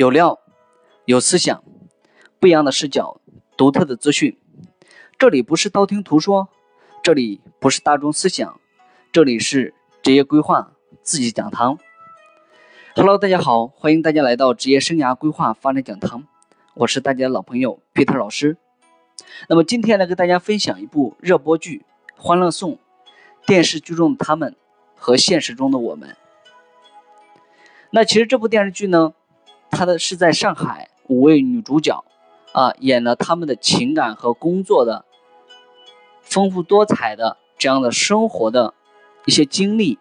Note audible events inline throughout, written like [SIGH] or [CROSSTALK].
有料，有思想，不一样的视角，独特的资讯。这里不是道听途说，这里不是大众思想，这里是职业规划自己讲堂。Hello，大家好，欢迎大家来到职业生涯规划发展讲堂，我是大家的老朋友 Peter 老师。那么今天来跟大家分享一部热播剧《欢乐颂》，电视剧中的他们和现实中的我们。那其实这部电视剧呢，它的是在上海五位女主角啊演了他们的情感和工作的丰富多彩的这样的生活的一些经历。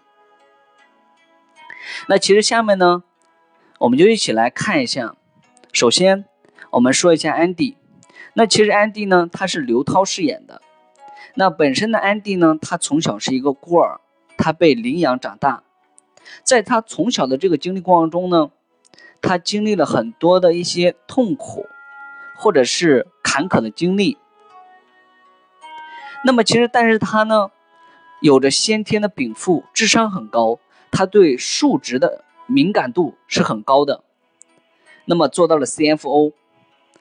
那其实下面呢，我们就一起来看一下。首先，我们说一下安迪。那其实安迪呢，他是刘涛饰演的。那本身的安迪呢，他从小是一个孤儿，他被领养长大。在他从小的这个经历过程中呢，他经历了很多的一些痛苦，或者是坎坷的经历。那么其实，但是他呢，有着先天的禀赋，智商很高，他对数值的敏感度是很高的。那么做到了 CFO，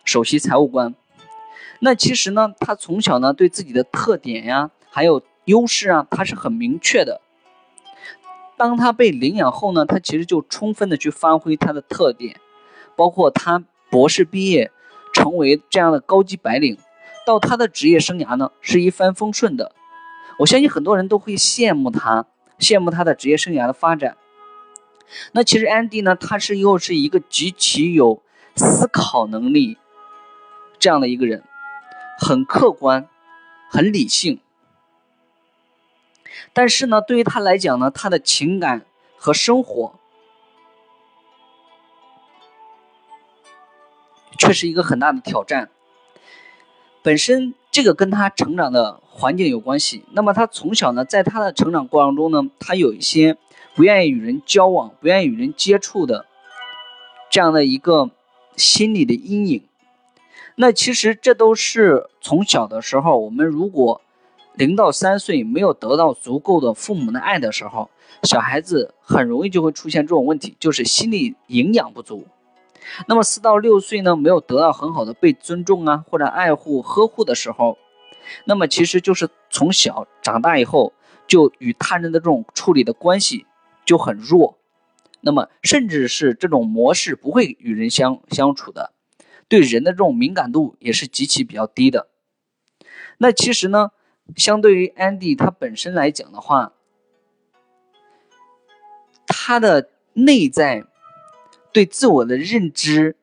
首席财务官。那其实呢，他从小呢对自己的特点呀，还有优势啊，他是很明确的。当他被领养后呢，他其实就充分的去发挥他的特点，包括他博士毕业，成为这样的高级白领，到他的职业生涯呢是一帆风顺的。我相信很多人都会羡慕他，羡慕他的职业生涯的发展。那其实安迪呢，他是又是一个极其有思考能力这样的一个人，很客观，很理性。但是呢，对于他来讲呢，他的情感和生活却是一个很大的挑战。本身这个跟他成长的环境有关系。那么他从小呢，在他的成长过程中呢，他有一些不愿意与人交往、不愿意与人接触的这样的一个心理的阴影。那其实这都是从小的时候，我们如果。零到三岁没有得到足够的父母的爱的时候，小孩子很容易就会出现这种问题，就是心理营养不足。那么四到六岁呢，没有得到很好的被尊重啊或者爱护呵护的时候，那么其实就是从小长大以后就与他人的这种处理的关系就很弱，那么甚至是这种模式不会与人相相处的，对人的这种敏感度也是极其比较低的。那其实呢？相对于安迪他本身来讲的话，他的内在对自我的认知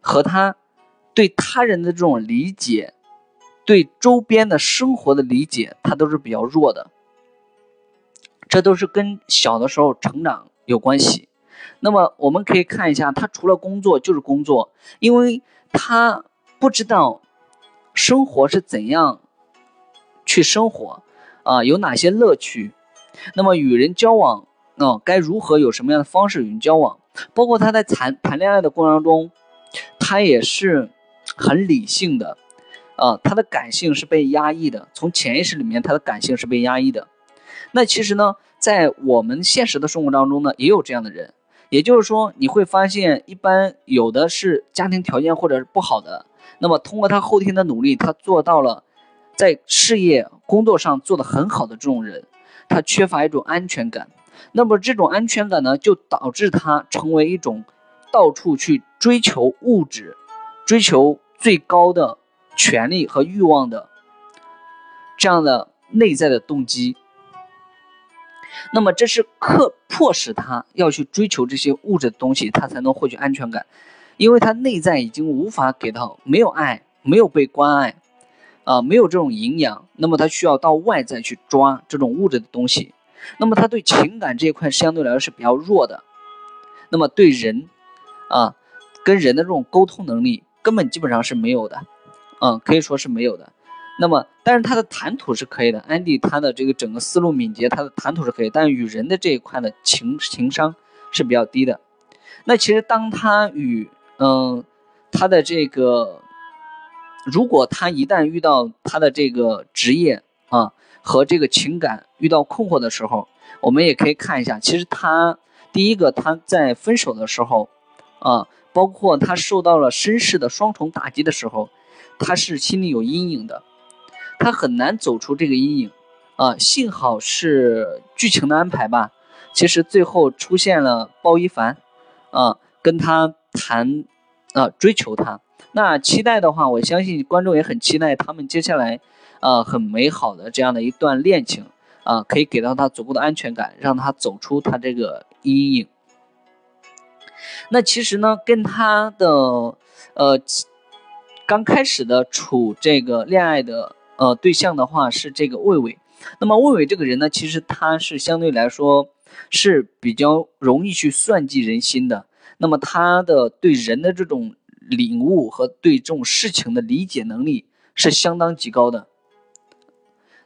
和他对他人的这种理解，对周边的生活的理解，他都是比较弱的。这都是跟小的时候成长有关系。那么我们可以看一下，他除了工作就是工作，因为他不知道生活是怎样。去生活，啊，有哪些乐趣？那么与人交往，啊，该如何有什么样的方式与人交往？包括他在谈谈恋爱的过程中，他也是很理性的，啊，他的感性是被压抑的。从潜意识里面，他的感性是被压抑的。那其实呢，在我们现实的生活当中呢，也有这样的人。也就是说，你会发现，一般有的是家庭条件或者是不好的，那么通过他后天的努力，他做到了。在事业工作上做得很好的这种人，他缺乏一种安全感，那么这种安全感呢，就导致他成为一种到处去追求物质、追求最高的权利和欲望的这样的内在的动机。那么这是克迫使他要去追求这些物质的东西，他才能获取安全感，因为他内在已经无法给到没有爱，没有被关爱。啊，没有这种营养，那么他需要到外在去抓这种物质的东西，那么他对情感这一块相对来说是比较弱的，那么对人，啊，跟人的这种沟通能力根本基本上是没有的，嗯，可以说是没有的。那么，但是他的谈吐是可以的，安迪他的这个整个思路敏捷，他的谈吐是可以，但与人的这一块的情情商是比较低的。那其实当他与嗯他的这个。如果他一旦遇到他的这个职业啊和这个情感遇到困惑的时候，我们也可以看一下，其实他第一个他在分手的时候，啊，包括他受到了身世的双重打击的时候，他是心里有阴影的，他很难走出这个阴影。啊，幸好是剧情的安排吧。其实最后出现了包一凡，啊，跟他谈，啊，追求他。那期待的话，我相信观众也很期待他们接下来，啊，很美好的这样的一段恋情，啊，可以给到他足够的安全感，让他走出他这个阴影。那其实呢，跟他的，呃，刚开始的处这个恋爱的，呃，对象的话是这个魏伟。那么魏伟这个人呢，其实他是相对来说是比较容易去算计人心的。那么他的对人的这种领悟和对这种事情的理解能力是相当极高的。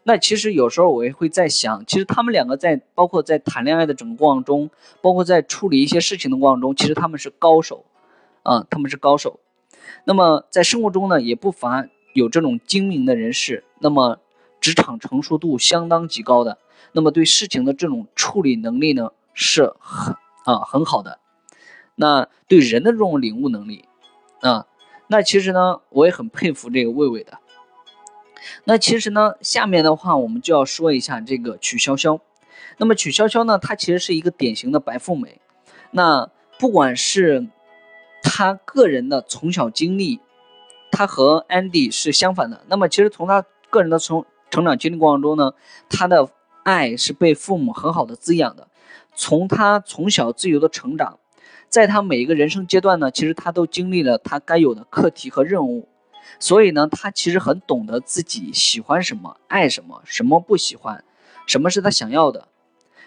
那其实有时候我也会在想，其实他们两个在包括在谈恋爱的整个过程中，包括在处理一些事情的过程中，其实他们是高手啊，他们是高手。那么在生活中呢，也不乏有这种精明的人士。那么。职场成熟度相当极高的，那么对事情的这种处理能力呢是很啊很好的，那对人的这种领悟能力啊，那其实呢我也很佩服这个魏魏的。那其实呢下面的话我们就要说一下这个曲筱绡，那么曲筱绡呢她其实是一个典型的白富美，那不管是她个人的从小经历，她和 Andy 是相反的，那么其实从她个人的从成长经历过程中呢，他的爱是被父母很好的滋养的。从他从小自由的成长，在他每一个人生阶段呢，其实他都经历了他该有的课题和任务。所以呢，他其实很懂得自己喜欢什么，爱什么，什么不喜欢，什么是他想要的。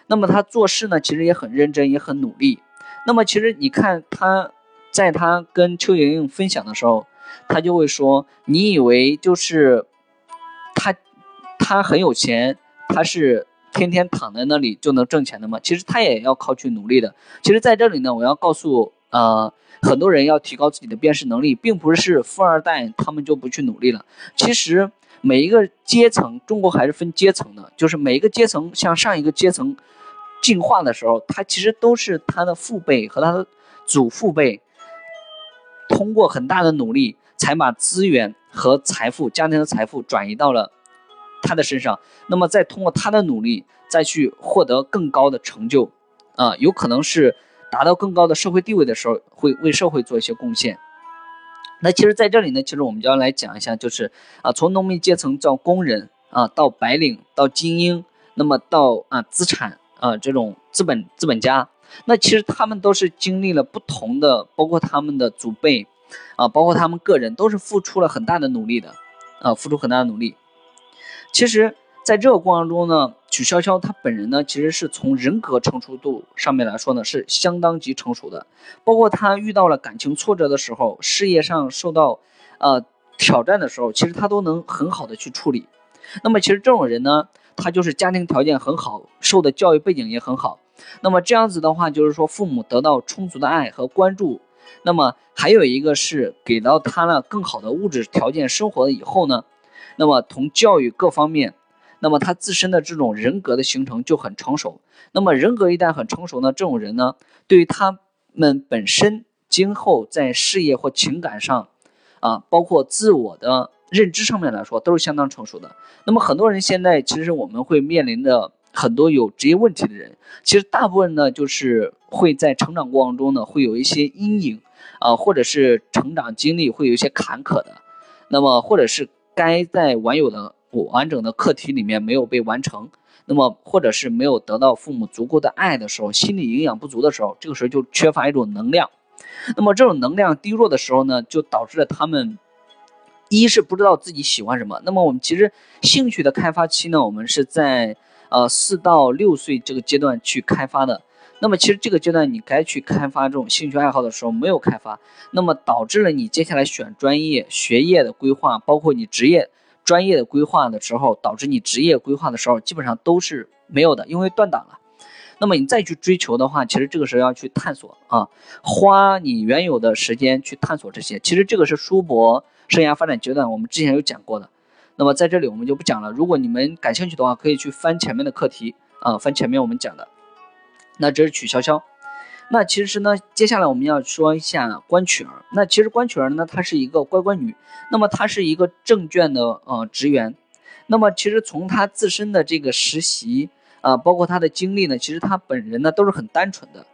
那么他做事呢，其实也很认真，也很努力。那么其实你看他在他跟邱莹莹分享的时候，他就会说：“你以为就是他。”他很有钱，他是天天躺在那里就能挣钱的吗？其实他也要靠去努力的。其实在这里呢，我要告诉呃很多人要提高自己的辨识能力，并不是富二代他们就不去努力了。其实每一个阶层，中国还是分阶层的，就是每一个阶层向上一个阶层进化的时候，他其实都是他的父辈和他的祖父辈通过很大的努力，才把资源和财富、家庭的财富转移到了。他的身上，那么再通过他的努力，再去获得更高的成就，啊，有可能是达到更高的社会地位的时候，会为社会做一些贡献。那其实在这里呢，其实我们就要来讲一下，就是啊，从农民阶层到工人啊，到白领，到精英，那么到啊资产啊这种资本资本家，那其实他们都是经历了不同的，包括他们的祖辈啊，包括他们个人，都是付出了很大的努力的，啊，付出很大的努力。其实，在这个过程中呢，曲筱绡她本人呢，其实是从人格成熟度上面来说呢，是相当极成熟的。包括她遇到了感情挫折的时候，事业上受到呃挑战的时候，其实她都能很好的去处理。那么，其实这种人呢，他就是家庭条件很好，受的教育背景也很好。那么这样子的话，就是说父母得到充足的爱和关注。那么还有一个是给到他了更好的物质条件生活以后呢。那么从教育各方面，那么他自身的这种人格的形成就很成熟。那么人格一旦很成熟呢，这种人呢，对于他们本身今后在事业或情感上，啊，包括自我的认知上面来说，都是相当成熟的。那么很多人现在其实我们会面临的很多有职业问题的人，其实大部分呢就是会在成长过程中呢会有一些阴影，啊，或者是成长经历会有一些坎坷的，那么或者是。该在完有的完整的课题里面没有被完成，那么或者是没有得到父母足够的爱的时候，心理营养不足的时候，这个时候就缺乏一种能量。那么这种能量低落的时候呢，就导致了他们一是不知道自己喜欢什么。那么我们其实兴趣的开发期呢，我们是在呃四到六岁这个阶段去开发的。那么其实这个阶段你该去开发这种兴趣爱好的时候没有开发，那么导致了你接下来选专业、学业的规划，包括你职业专业的规划的时候，导致你职业规划的时候基本上都是没有的，因为断档了。那么你再去追求的话，其实这个时候要去探索啊，花你原有的时间去探索这些。其实这个是叔伯生涯发展阶段，我们之前有讲过的。那么在这里我们就不讲了。如果你们感兴趣的话，可以去翻前面的课题啊，翻前面我们讲的。那这是曲筱绡，那其实呢，接下来我们要说一下关曲儿。那其实关曲儿呢，她是一个乖乖女，那么她是一个证券的呃职员。那么其实从她自身的这个实习啊，包括她的经历呢，其实她本人呢都是很单纯的，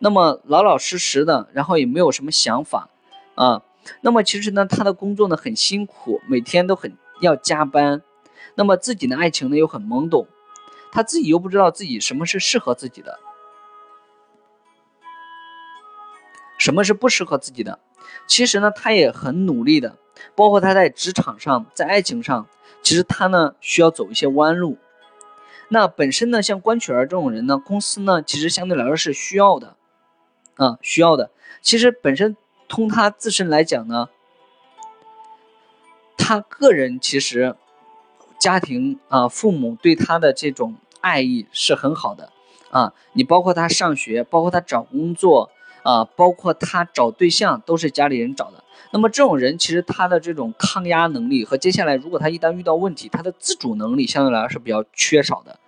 那么老老实实的，然后也没有什么想法啊。那么其实呢，她的工作呢很辛苦，每天都很要加班。那么自己的爱情呢又很懵懂，她自己又不知道自己什么是适合自己的。什么是不适合自己的？其实呢，他也很努力的，包括他在职场上，在爱情上，其实他呢需要走一些弯路。那本身呢，像关曲儿这种人呢，公司呢其实相对来说是需要的，啊，需要的。其实本身从他自身来讲呢，他个人其实家庭啊，父母对他的这种爱意是很好的啊。你包括他上学，包括他找工作。啊，包括他找对象都是家里人找的。那么这种人其实他的这种抗压能力和接下来如果他一旦遇到问题，他的自主能力相对来说是比较缺少的。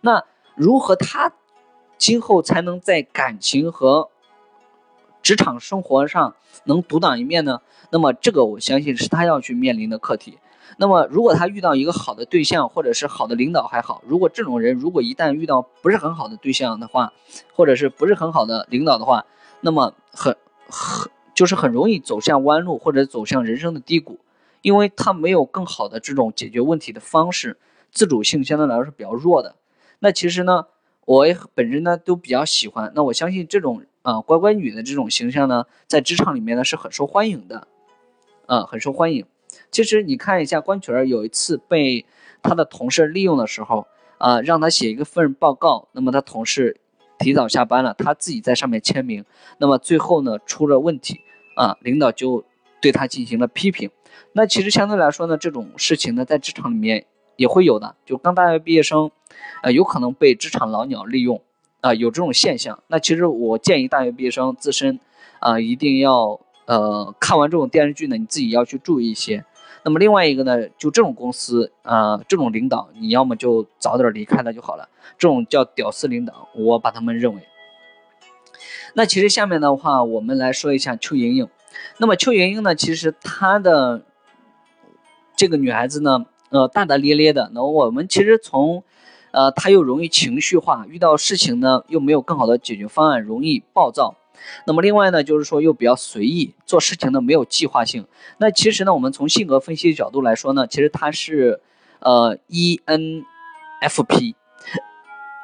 那如何他今后才能在感情和职场生活上能独当一面呢？那么这个我相信是他要去面临的课题。那么如果他遇到一个好的对象或者是好的领导还好，如果这种人如果一旦遇到不是很好的对象的话，或者是不是很好的领导的话，那么很很就是很容易走向弯路或者走向人生的低谷，因为他没有更好的这种解决问题的方式，自主性相对来说是比较弱的。那其实呢，我也本人呢都比较喜欢。那我相信这种啊乖乖女的这种形象呢，在职场里面呢是很受欢迎的，啊很受欢迎。其实你看一下关群儿有一次被他的同事利用的时候，啊让他写一个份报告，那么他同事。提早下班了，他自己在上面签名，那么最后呢出了问题啊，领导就对他进行了批评。那其实相对来说呢，这种事情呢在职场里面也会有的，就刚大学毕业生，呃，有可能被职场老鸟利用啊，有这种现象。那其实我建议大学毕业生自身啊一定要呃看完这种电视剧呢，你自己要去注意一些。那么另外一个呢，就这种公司啊，这种领导，你要么就早点离开了就好了。这种叫屌丝领导，我把他们认为。那其实下面的话，我们来说一下邱莹莹。那么邱莹莹呢，其实她的这个女孩子呢，呃，大大咧咧的。那我们其实从，呃，她又容易情绪化，遇到事情呢又没有更好的解决方案，容易暴躁。那么另外呢，就是说又比较随意，做事情呢没有计划性。那其实呢，我们从性格分析角度来说呢，其实他是，呃，ENFP。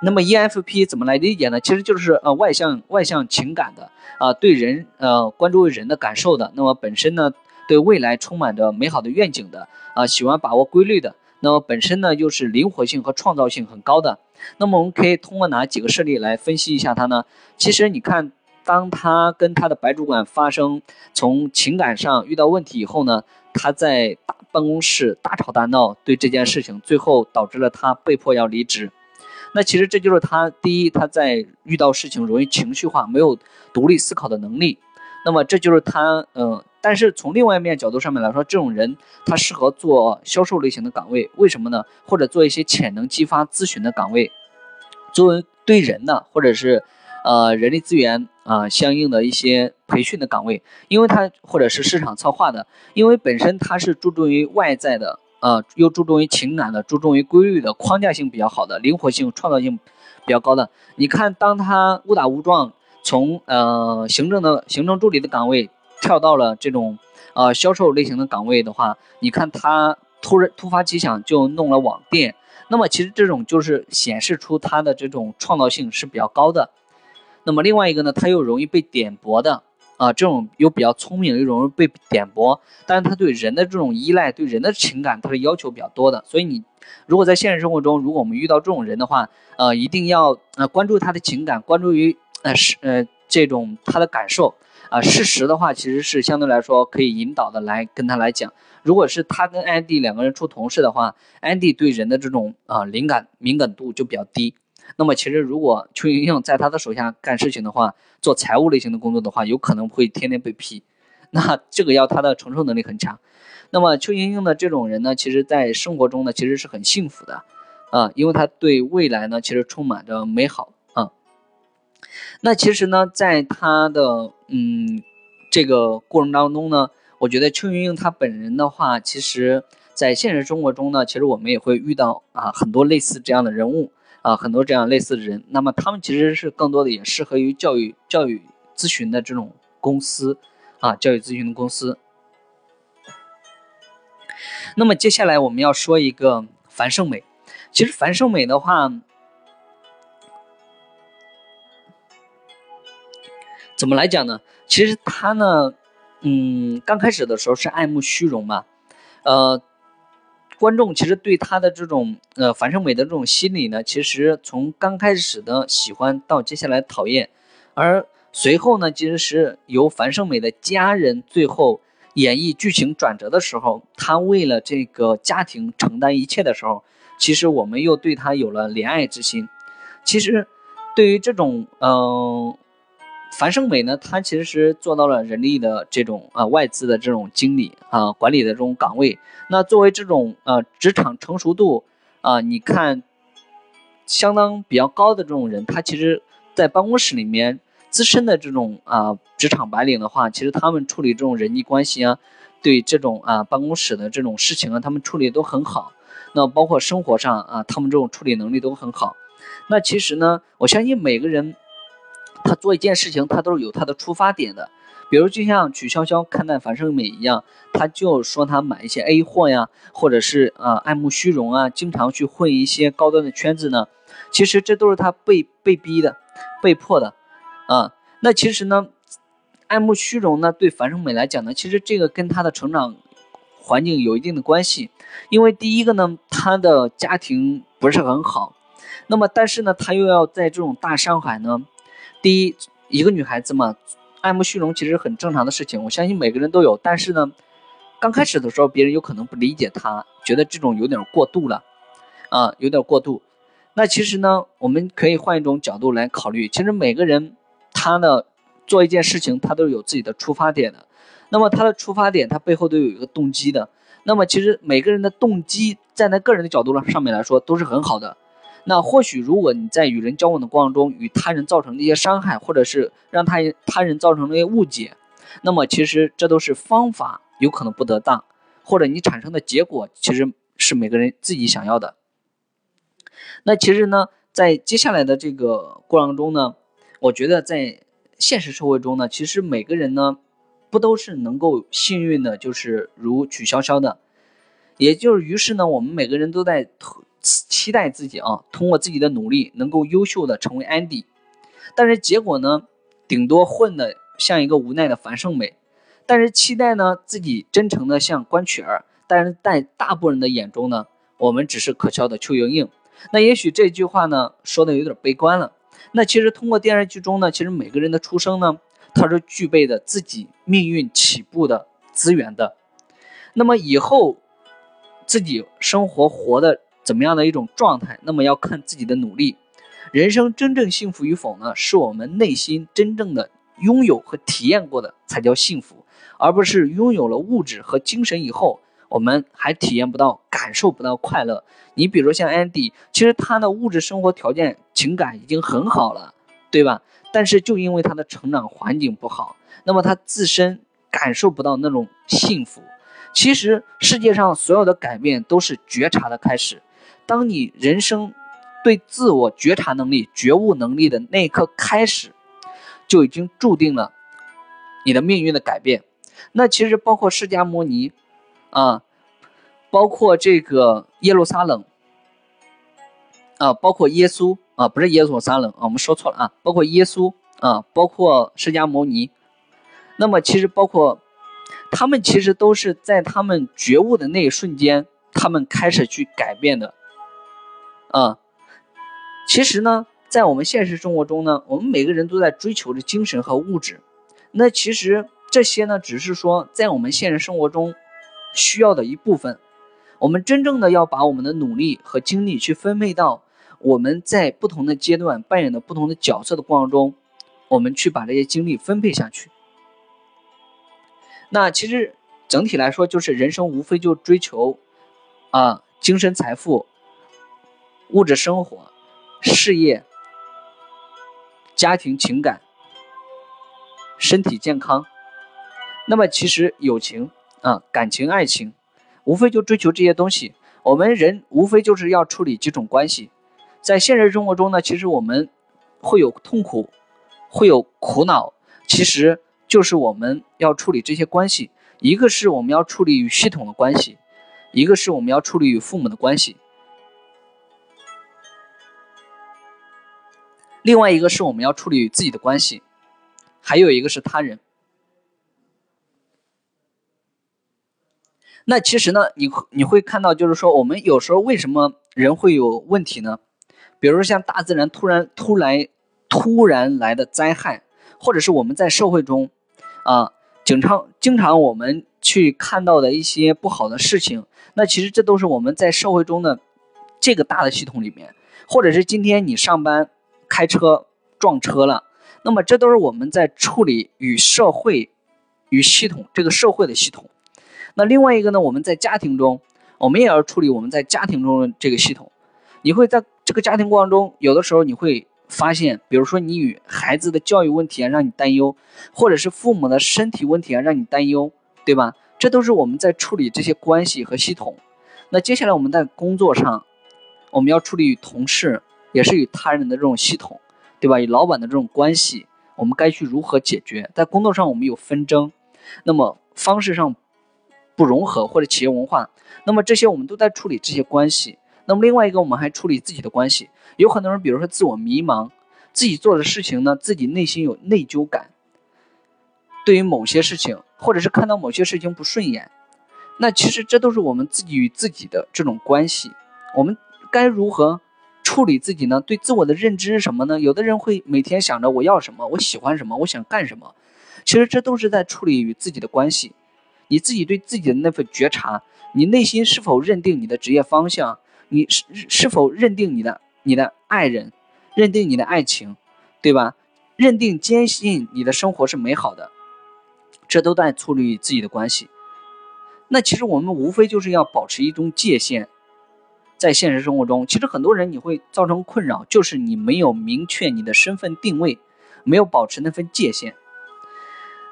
那么 ENFP 怎么来理解呢？其实就是呃外向外向情感的啊，对人呃关注人的感受的。那么本身呢，对未来充满着美好的愿景的啊，喜欢把握规律的。那么本身呢，又是灵活性和创造性很高的。那么我们可以通过哪几个事例来分析一下它呢？其实你看。当他跟他的白主管发生从情感上遇到问题以后呢，他在大办公室大吵大闹，对这件事情最后导致了他被迫要离职。那其实这就是他第一，他在遇到事情容易情绪化，没有独立思考的能力。那么这就是他，嗯，但是从另外一面角度上面来说，这种人他适合做销售类型的岗位，为什么呢？或者做一些潜能激发咨询的岗位，作为对人呢，或者是。呃，人力资源啊，相应的一些培训的岗位，因为它或者是市场策划的，因为本身它是注重于外在的，呃，又注重于情感的，注重于规律的，框架性比较好的，灵活性、创造性比较高的。你看，当他误打误撞从呃行政的行政助理的岗位跳到了这种呃销售类型的岗位的话，你看他突然突发奇想就弄了网店，那么其实这种就是显示出他的这种创造性是比较高的。那么另外一个呢，他又容易被点拨的啊，这种又比较聪明，又容易被点拨，但是他对人的这种依赖，对人的情感，他是要求比较多的。所以你如果在现实生活中，如果我们遇到这种人的话，呃，一定要呃关注他的情感，关注于呃是呃这种他的感受啊。事实的话，其实是相对来说可以引导的来跟他来讲。如果是他跟安迪两个人处同事的话，安迪对人的这种啊灵感敏感度就比较低。那么其实，如果邱莹莹在他的手下干事情的话，做财务类型的工作的话，有可能会天天被批。那 [LAUGHS] 这个要他的承受能力很强。那么邱莹莹的这种人呢，其实在生活中呢，其实是很幸福的啊，因为他对未来呢，其实充满着美好啊。那其实呢，在他的嗯这个过程当中呢，我觉得邱莹莹她本人的话，其实在现实生活中呢，其实我们也会遇到啊很多类似这样的人物啊，很多这样类似的人。那么他们其实是更多的也适合于教育教育咨询的这种公司啊，教育咨询的公司。那么接下来我们要说一个樊胜美，其实樊胜美的话。怎么来讲呢？其实他呢，嗯，刚开始的时候是爱慕虚荣嘛，呃，观众其实对他的这种呃樊胜美的这种心理呢，其实从刚开始的喜欢到接下来讨厌，而随后呢，其实是由樊胜美的家人最后演绎剧情转折的时候，他为了这个家庭承担一切的时候，其实我们又对他有了怜爱之心。其实对于这种嗯。樊胜美呢，她其实是做到了人力的这种啊外资的这种经理啊管理的这种岗位。那作为这种呃职场成熟度啊，你看相当比较高的这种人，他其实在办公室里面资深的这种啊职场白领的话，其实他们处理这种人际关系啊，对这种啊办公室的这种事情啊，他们处理都很好。那包括生活上啊，他们这种处理能力都很好。那其实呢，我相信每个人。做一件事情，他都是有他的出发点的，比如就像曲筱绡看待樊胜美一样，他就说他买一些 A 货呀，或者是啊爱慕虚荣啊，经常去混一些高端的圈子呢，其实这都是他被被逼的，被迫的，啊，那其实呢，爱慕虚荣呢，对樊胜美来讲呢，其实这个跟他的成长环境有一定的关系，因为第一个呢，他的家庭不是很好，那么但是呢，他又要在这种大上海呢。第一，一个女孩子嘛，爱慕虚荣其实很正常的事情，我相信每个人都有。但是呢，刚开始的时候，别人有可能不理解她，觉得这种有点过度了，啊，有点过度。那其实呢，我们可以换一种角度来考虑，其实每个人他呢做一件事情，他都有自己的出发点的。那么他的出发点，他背后都有一个动机的。那么其实每个人的动机，站在个人的角度上上面来说，都是很好的。那或许，如果你在与人交往的过程中，与他人造成的一些伤害，或者是让他他人造成了一些误解，那么其实这都是方法有可能不得当，或者你产生的结果其实是每个人自己想要的。那其实呢，在接下来的这个过程中呢，我觉得在现实社会中呢，其实每个人呢，不都是能够幸运的，就是如曲筱绡的，也就是于是呢，我们每个人都在。期待自己啊，通过自己的努力能够优秀的成为安迪，但是结果呢，顶多混的像一个无奈的樊胜美。但是期待呢，自己真诚的像关曲儿，但是在大部分人的眼中呢，我们只是可笑的邱莹莹。那也许这句话呢，说的有点悲观了。那其实通过电视剧中呢，其实每个人的出生呢，他是具备的自己命运起步的资源的。那么以后自己生活活的。怎么样的一种状态？那么要看自己的努力。人生真正幸福与否呢？是我们内心真正的拥有和体验过的才叫幸福，而不是拥有了物质和精神以后，我们还体验不到、感受不到快乐。你比如像安迪，其实他的物质生活条件、情感已经很好了，对吧？但是就因为他的成长环境不好，那么他自身感受不到那种幸福。其实世界上所有的改变都是觉察的开始。当你人生对自我觉察能力、觉悟能力的那一刻开始，就已经注定了你的命运的改变。那其实包括释迦牟尼啊，包括这个耶路撒冷啊，包括耶稣啊，不是耶路撒冷啊，我们说错了啊，包括耶稣啊，包括释迦牟尼。那么其实包括他们，其实都是在他们觉悟的那一瞬间，他们开始去改变的。啊，其实呢，在我们现实生活中呢，我们每个人都在追求着精神和物质。那其实这些呢，只是说在我们现实生活中需要的一部分。我们真正的要把我们的努力和精力去分配到我们在不同的阶段扮演的不同的角色的过程中，我们去把这些精力分配下去。那其实整体来说，就是人生无非就追求啊，精神财富。物质生活、事业、家庭情感、身体健康。那么其实友情啊、感情、爱情，无非就追求这些东西。我们人无非就是要处理几种关系。在现实生活中呢，其实我们会有痛苦，会有苦恼，其实就是我们要处理这些关系。一个是我们要处理与系统的关系，一个是我们要处理与父母的关系，另外一个是我们要处理自己的关系，还有一个是他人。那其实呢，你你会看到，就是说，我们有时候为什么人会有问题呢？比如说像大自然突然突来突然来的灾害，或者是我们在社会中啊，经常经常我们去看到的一些不好的事情，那其实这都是我们在社会中的这个大的系统里面，或者是今天你上班开车撞车了，那么这都是我们在处理与社会与系统这个社会的系统。那另外一个呢，我们在家庭中，我们也要处理我们在家庭中的这个系统。你会在这个家庭过程中，有的时候你会发现，比如说你与孩子的教育问题啊，让你担忧，或者是父母的身体问题啊，让你担忧，对吧？这都是我们在处理这些关系和系统。那接下来我们在工作上，我们要处理与同事，也是与他人的这种系统，对吧？与老板的这种关系，我们该去如何解决？在工作上我们有纷争，那么方式上不融合或者企业文化，那么这些我们都在处理这些关系。那么另外一个，我们还处理自己的关系。有很多人，比如说自我迷茫，自己做的事情呢，自己内心有内疚感。对于某些事情，或者是看到某些事情不顺眼，那其实这都是我们自己与自己的这种关系。我们该如何处理自己呢？对自我的认知是什么呢？有的人会每天想着我要什么，我喜欢什么，我想干什么。其实这都是在处理与自己的关系。你自己对自己的那份觉察，你内心是否认定你的职业方向？你是是否认定你的你的爱人，认定你的爱情，对吧？认定坚信你的生活是美好的，这都在处理自己的关系。那其实我们无非就是要保持一种界限，在现实生活中，其实很多人你会造成困扰，就是你没有明确你的身份定位，没有保持那份界限。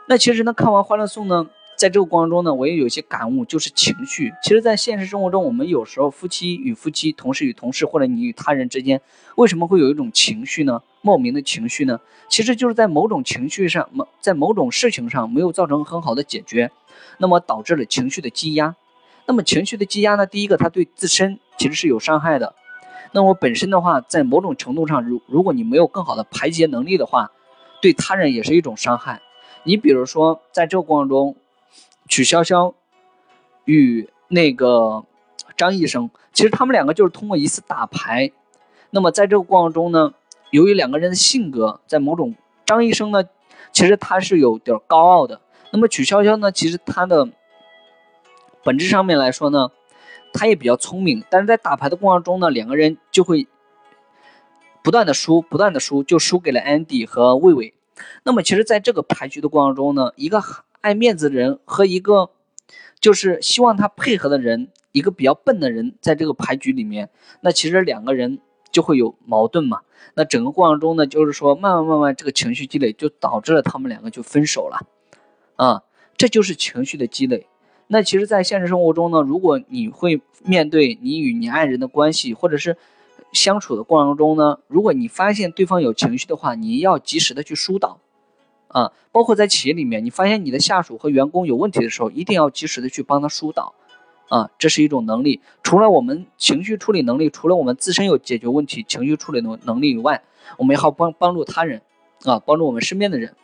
那其实呢，看完《欢乐颂》呢。在这个过程中呢，我也有一些感悟，就是情绪。其实，在现实生活中，我们有时候夫妻与夫妻、同事与同事，或者你与他人之间，为什么会有一种情绪呢？莫名的情绪呢？其实就是在某种情绪上，某在某种事情上没有造成很好的解决，那么导致了情绪的积压。那么情绪的积压呢？第一个，它对自身其实是有伤害的。那我本身的话，在某种程度上，如如果你没有更好的排解能力的话，对他人也是一种伤害。你比如说，在这个过程中。曲筱绡与那个张医生，其实他们两个就是通过一次打牌。那么在这个过程中呢，由于两个人的性格在某种，张医生呢，其实他是有点高傲的。那么曲筱绡呢，其实他的本质上面来说呢，他也比较聪明。但是在打牌的过程中呢，两个人就会不断的输，不断的输，就输给了安迪和魏伟。那么其实在这个牌局的过程中呢，一个。爱面子的人和一个就是希望他配合的人，一个比较笨的人，在这个牌局里面，那其实两个人就会有矛盾嘛。那整个过程中呢，就是说慢慢慢慢这个情绪积累，就导致了他们两个就分手了。啊，这就是情绪的积累。那其实，在现实生活中呢，如果你会面对你与你爱人的关系，或者是相处的过程中呢，如果你发现对方有情绪的话，你要及时的去疏导。啊，包括在企业里面，你发现你的下属和员工有问题的时候，一定要及时的去帮他疏导，啊，这是一种能力。除了我们情绪处理能力，除了我们自身有解决问题情绪处理能能力以外，我们也好帮帮助他人，啊，帮助我们身边的人。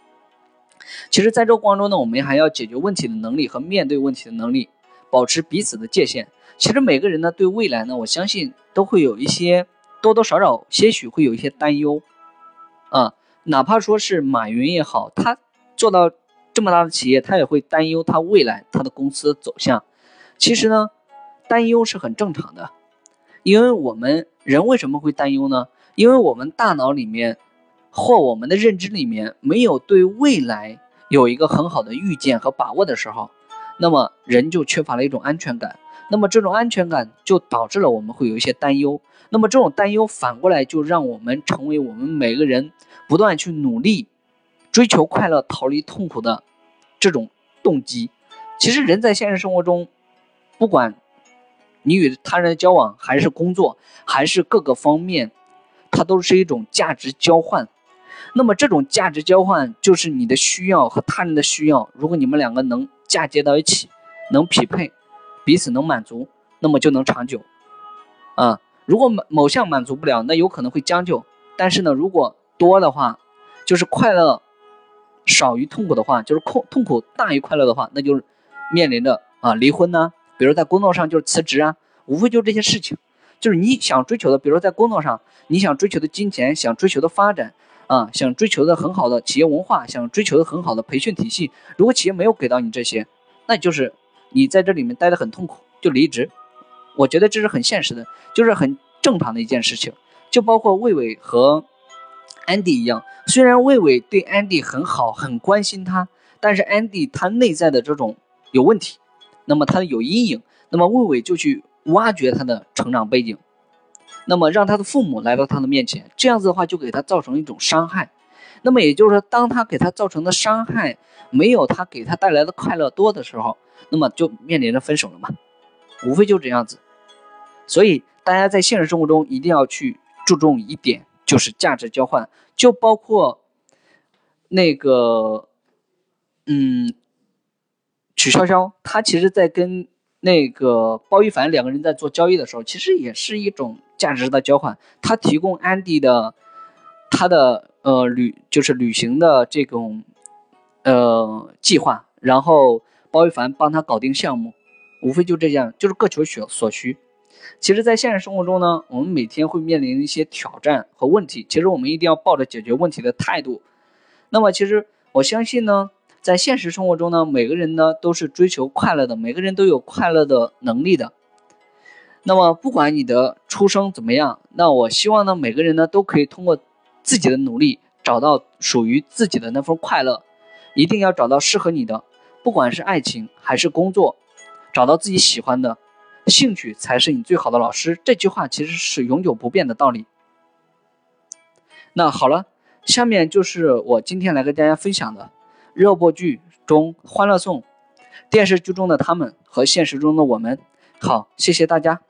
其实，在这个过程中呢，我们还要解决问题的能力和面对问题的能力，保持彼此的界限。其实每个人呢，对未来呢，我相信都会有一些多多少少些许会有一些担忧，啊。哪怕说是马云也好，他做到这么大的企业，他也会担忧他未来他的公司走向。其实呢，担忧是很正常的，因为我们人为什么会担忧呢？因为我们大脑里面或我们的认知里面没有对未来有一个很好的预见和把握的时候，那么人就缺乏了一种安全感。那么这种安全感就导致了我们会有一些担忧。那么这种担忧反过来就让我们成为我们每个人不断去努力、追求快乐、逃离痛苦的这种动机。其实人在现实生活中，不管你与他人的交往，还是工作，还是各个方面，它都是一种价值交换。那么这种价值交换就是你的需要和他人的需要，如果你们两个能嫁接到一起，能匹配，彼此能满足，那么就能长久。啊，如果某某项满足不了，那有可能会将就。但是呢，如果多的话，就是快乐少于痛苦的话，就是痛痛苦大于快乐的话，那就是面临着啊离婚呢。比如在工作上就是辞职啊，无非就这些事情，就是你想追求的，比如说在工作上你想追求的金钱，想追求的发展。啊，想追求的很好的企业文化，想追求的很好的培训体系，如果企业没有给到你这些，那就是你在这里面待得很痛苦，就离职。我觉得这是很现实的，就是很正常的一件事情。就包括魏伟和安迪一样，虽然魏伟对安迪很好，很关心他，但是安迪他内在的这种有问题，那么他有阴影，那么魏伟就去挖掘他的成长背景。那么让他的父母来到他的面前，这样子的话就给他造成一种伤害。那么也就是说，当他给他造成的伤害没有他给他带来的快乐多的时候，那么就面临着分手了嘛，无非就这样子。所以大家在现实生活中一定要去注重一点，就是价值交换，就包括那个，嗯，曲筱绡，她其实在跟那个包奕凡两个人在做交易的时候，其实也是一种。价值的交换，他提供安迪的他的呃旅就是旅行的这种呃计划，然后包奕凡帮他搞定项目，无非就这样，就是各求所所需。其实，在现实生活中呢，我们每天会面临一些挑战和问题，其实我们一定要抱着解决问题的态度。那么，其实我相信呢，在现实生活中呢，每个人呢都是追求快乐的，每个人都有快乐的能力的。那么，不管你的出生怎么样，那我希望呢，每个人呢都可以通过自己的努力，找到属于自己的那份快乐。一定要找到适合你的，不管是爱情还是工作，找到自己喜欢的，兴趣才是你最好的老师。这句话其实是永久不变的道理。那好了，下面就是我今天来跟大家分享的热播剧中《欢乐颂》，电视剧中的他们和现实中的我们。好，谢谢大家。